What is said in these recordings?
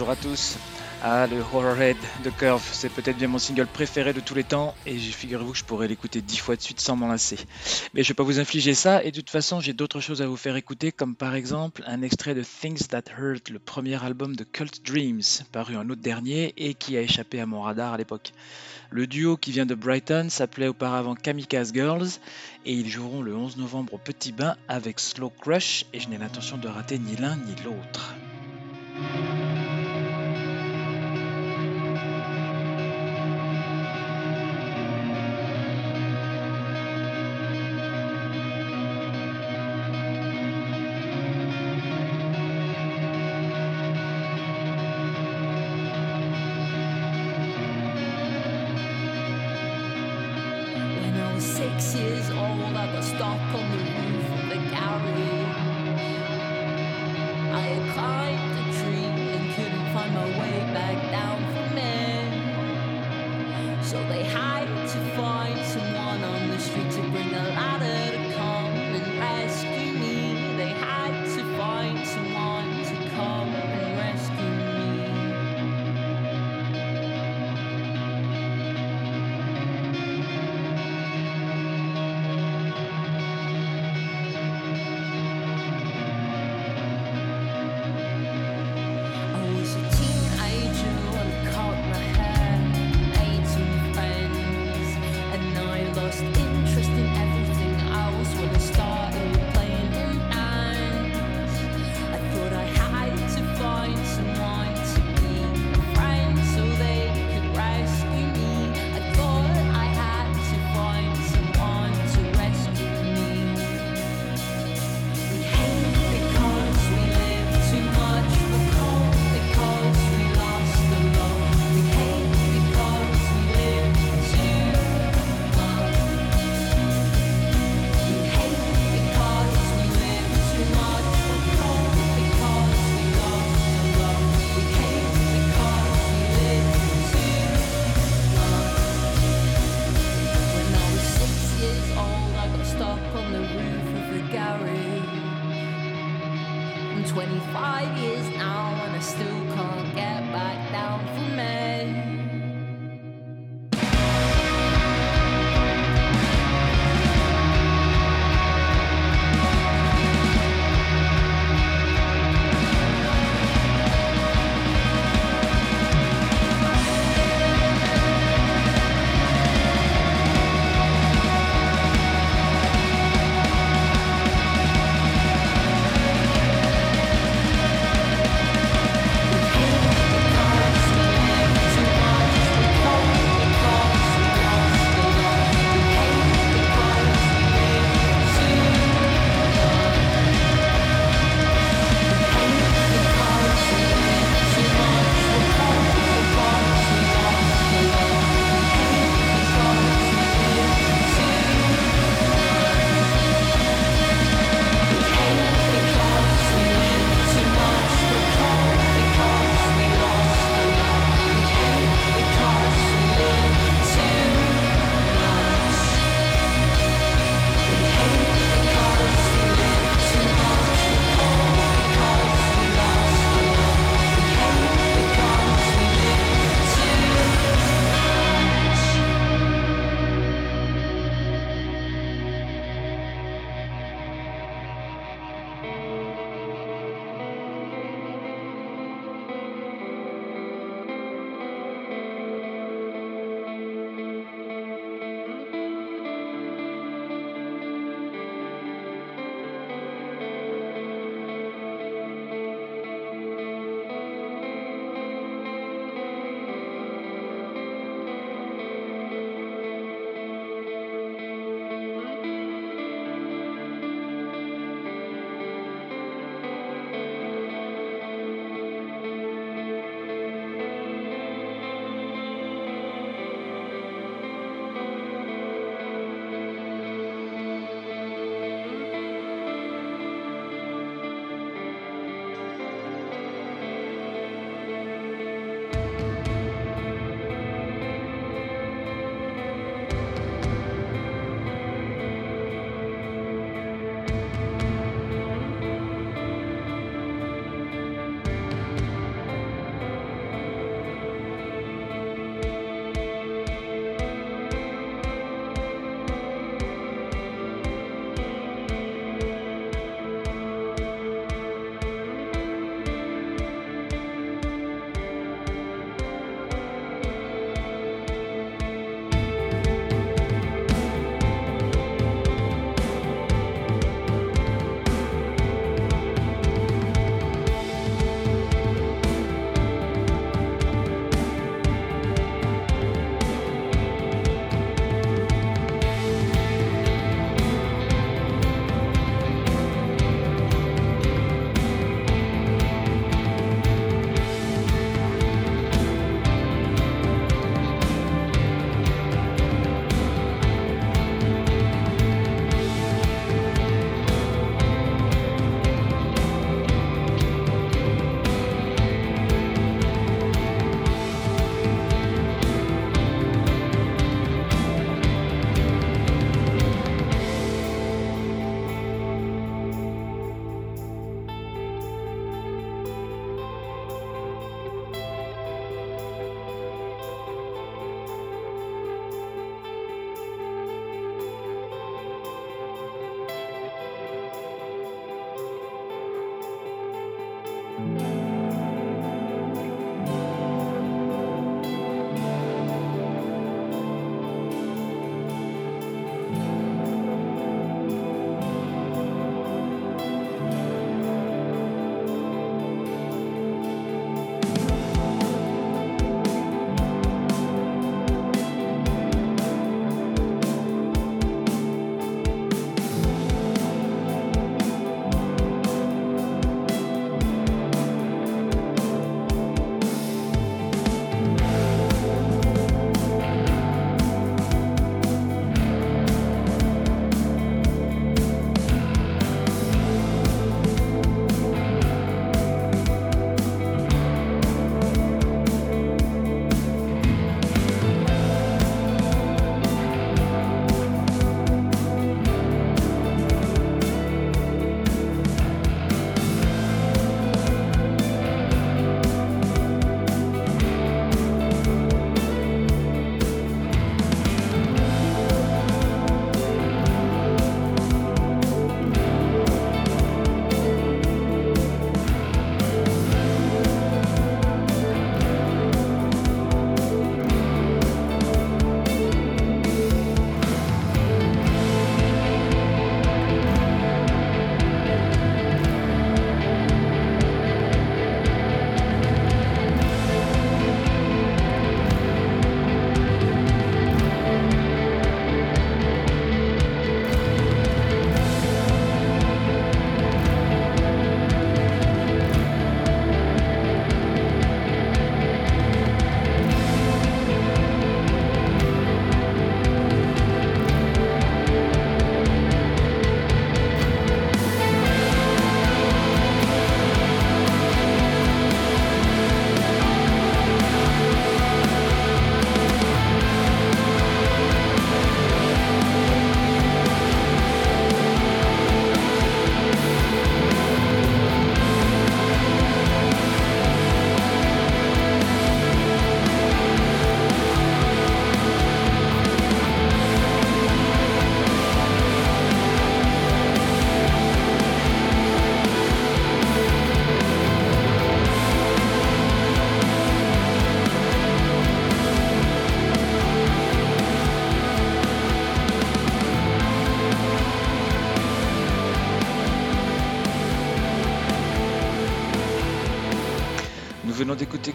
bonjour à tous. Ah, le Horrorhead de Curve, c'est peut-être bien mon single préféré de tous les temps, et figurez-vous que je pourrais l'écouter dix fois de suite sans m'en lasser. Mais je vais pas vous infliger ça, et de toute façon, j'ai d'autres choses à vous faire écouter, comme par exemple un extrait de Things That Hurt, le premier album de Cult Dreams, paru en août dernier, et qui a échappé à mon radar à l'époque. Le duo qui vient de Brighton s'appelait auparavant Kamikaze Girls, et ils joueront le 11 novembre au Petit Bain avec Slow Crush, et je n'ai l'intention de rater ni l'un ni l'autre.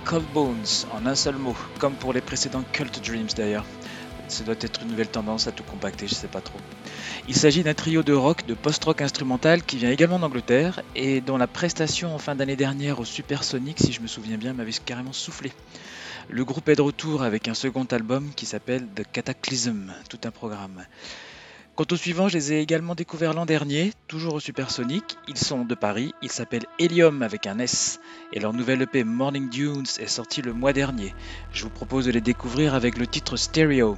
Cold Bones en un seul mot, comme pour les précédents Cult Dreams d'ailleurs. Ça doit être une nouvelle tendance à tout compacter, je sais pas trop. Il s'agit d'un trio de rock, de post-rock instrumental qui vient également d'Angleterre et dont la prestation en fin d'année dernière au Supersonic, si je me souviens bien, m'avait carrément soufflé. Le groupe est de retour avec un second album qui s'appelle The Cataclysm, tout un programme. Quant aux suivants, je les ai également découverts l'an dernier, toujours au Supersonic. Ils sont de Paris, ils s'appellent Helium avec un S, et leur nouvelle EP Morning Dunes est sortie le mois dernier. Je vous propose de les découvrir avec le titre Stereo.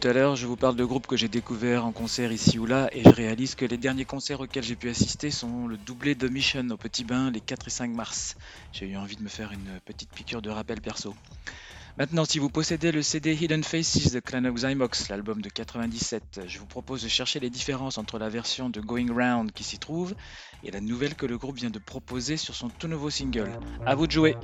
Tout à l'heure, je vous parle de groupes que j'ai découverts en concert ici ou là, et je réalise que les derniers concerts auxquels j'ai pu assister sont le doublé de Mission au Petit Bain les 4 et 5 mars. J'ai eu envie de me faire une petite piqûre de rappel perso. Maintenant, si vous possédez le CD Hidden Faces de Clan of l'album de 97, je vous propose de chercher les différences entre la version de Going Round qui s'y trouve et la nouvelle que le groupe vient de proposer sur son tout nouveau single. À vous de jouer!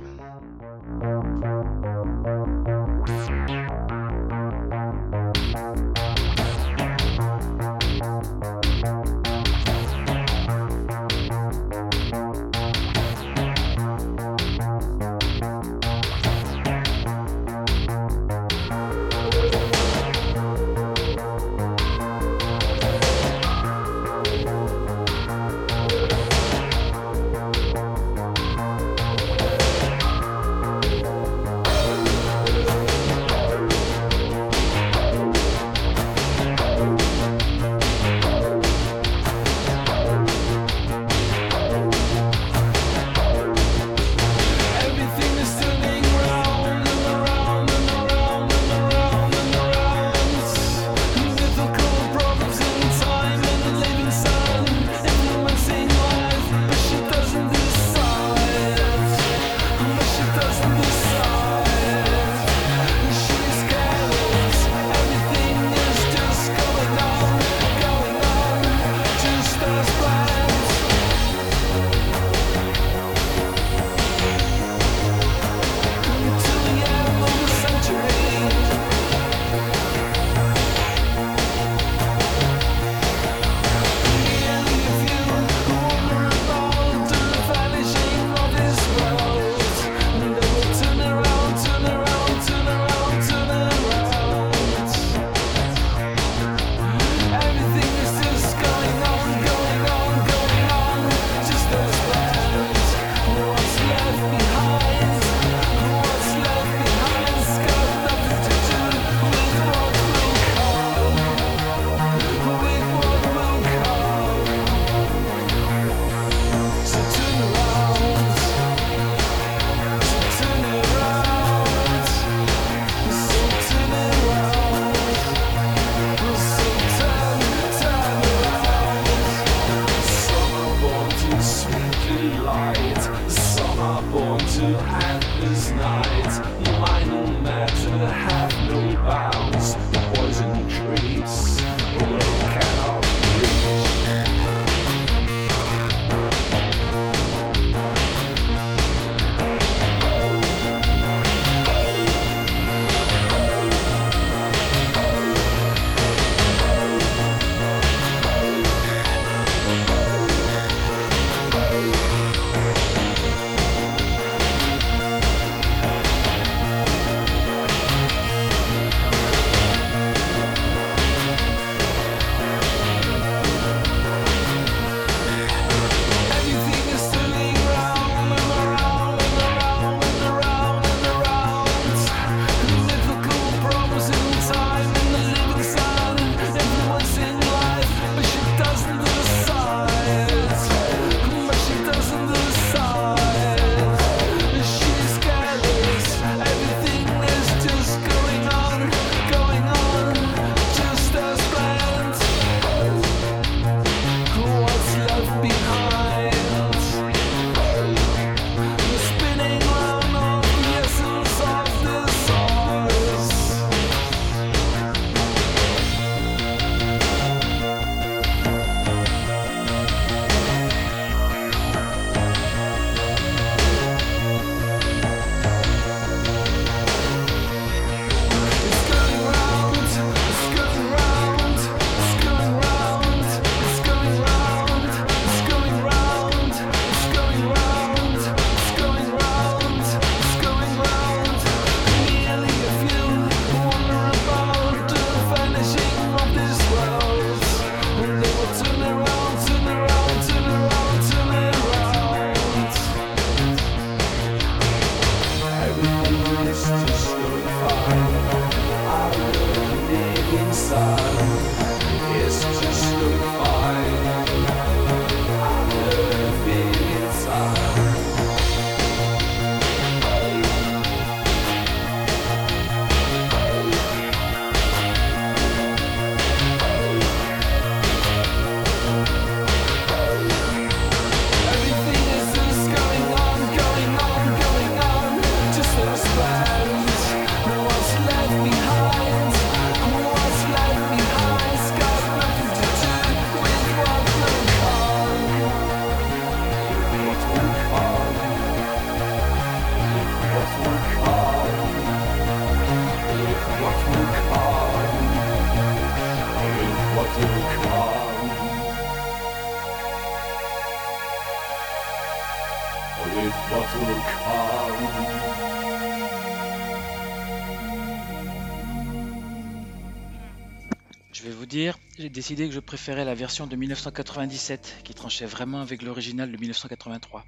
J'ai décidé que je préférais la version de 1997, qui tranchait vraiment avec l'original de 1983.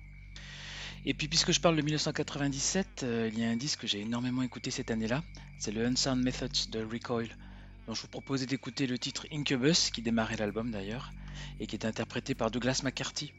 Et puis puisque je parle de 1997, euh, il y a un disque que j'ai énormément écouté cette année-là, c'est le Unsound Methods de Recoil, dont je vous proposais d'écouter le titre Incubus, qui démarrait l'album d'ailleurs, et qui est interprété par Douglas McCarthy.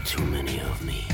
Too many of me.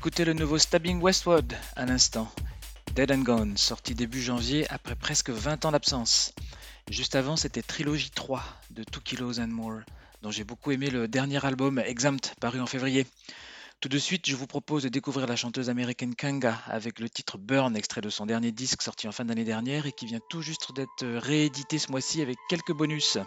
Venons d'écouter le nouveau Stabbing Westward à l'instant. Dead and Gone, sorti début janvier après presque 20 ans d'absence. Juste avant, c'était Trilogy 3 de Two Kilos and More, dont j'ai beaucoup aimé le dernier album Exempt, paru en février. Tout de suite, je vous propose de découvrir la chanteuse américaine Kanga avec le titre Burn, extrait de son dernier disque sorti en fin d'année dernière et qui vient tout juste d'être réédité ce mois-ci avec quelques bonus.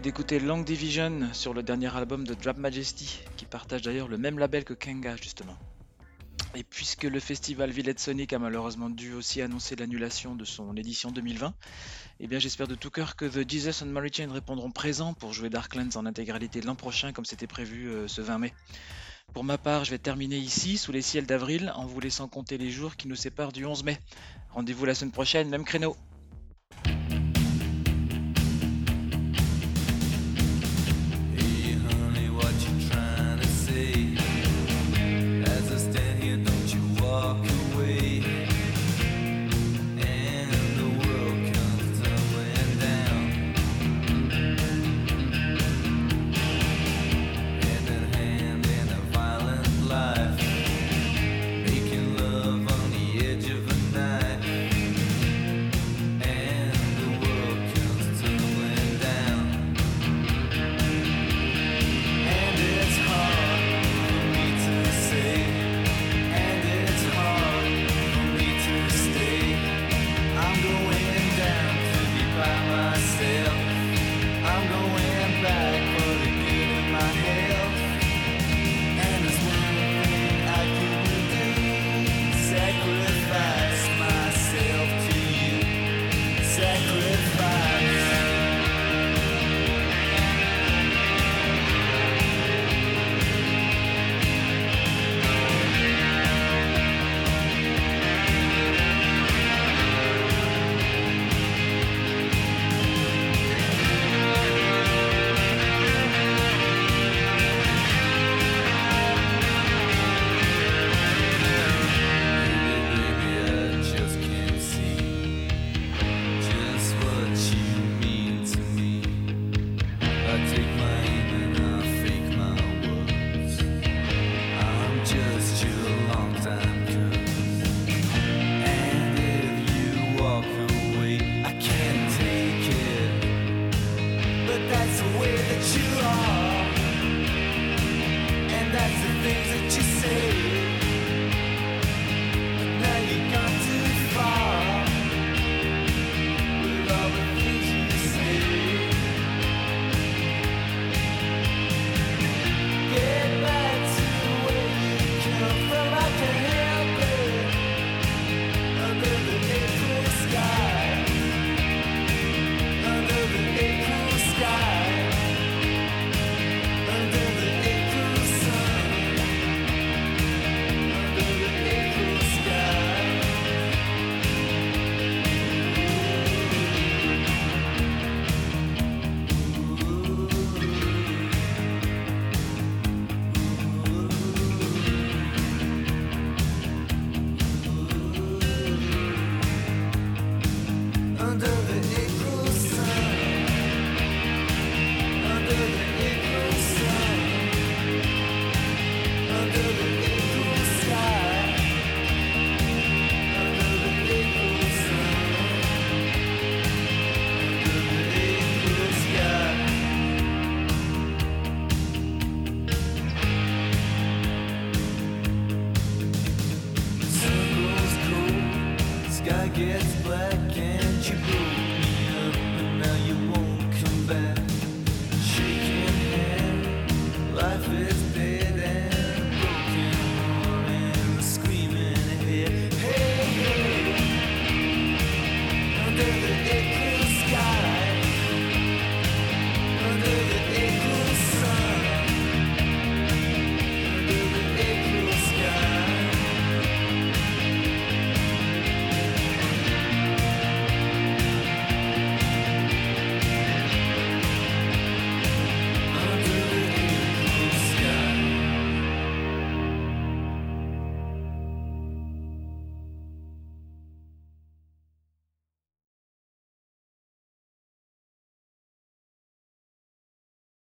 D'écouter Long Division sur le dernier album de Drap Majesty, qui partage d'ailleurs le même label que Kenga justement. Et puisque le festival Villette Sonic a malheureusement dû aussi annoncer l'annulation de son édition 2020, eh bien j'espère de tout cœur que The Jesus and Mary Chain répondront présents pour jouer Darklands en intégralité l'an prochain comme c'était prévu euh, ce 20 mai. Pour ma part, je vais terminer ici, sous les ciels d'avril, en vous laissant compter les jours qui nous séparent du 11 mai. Rendez-vous la semaine prochaine, même créneau.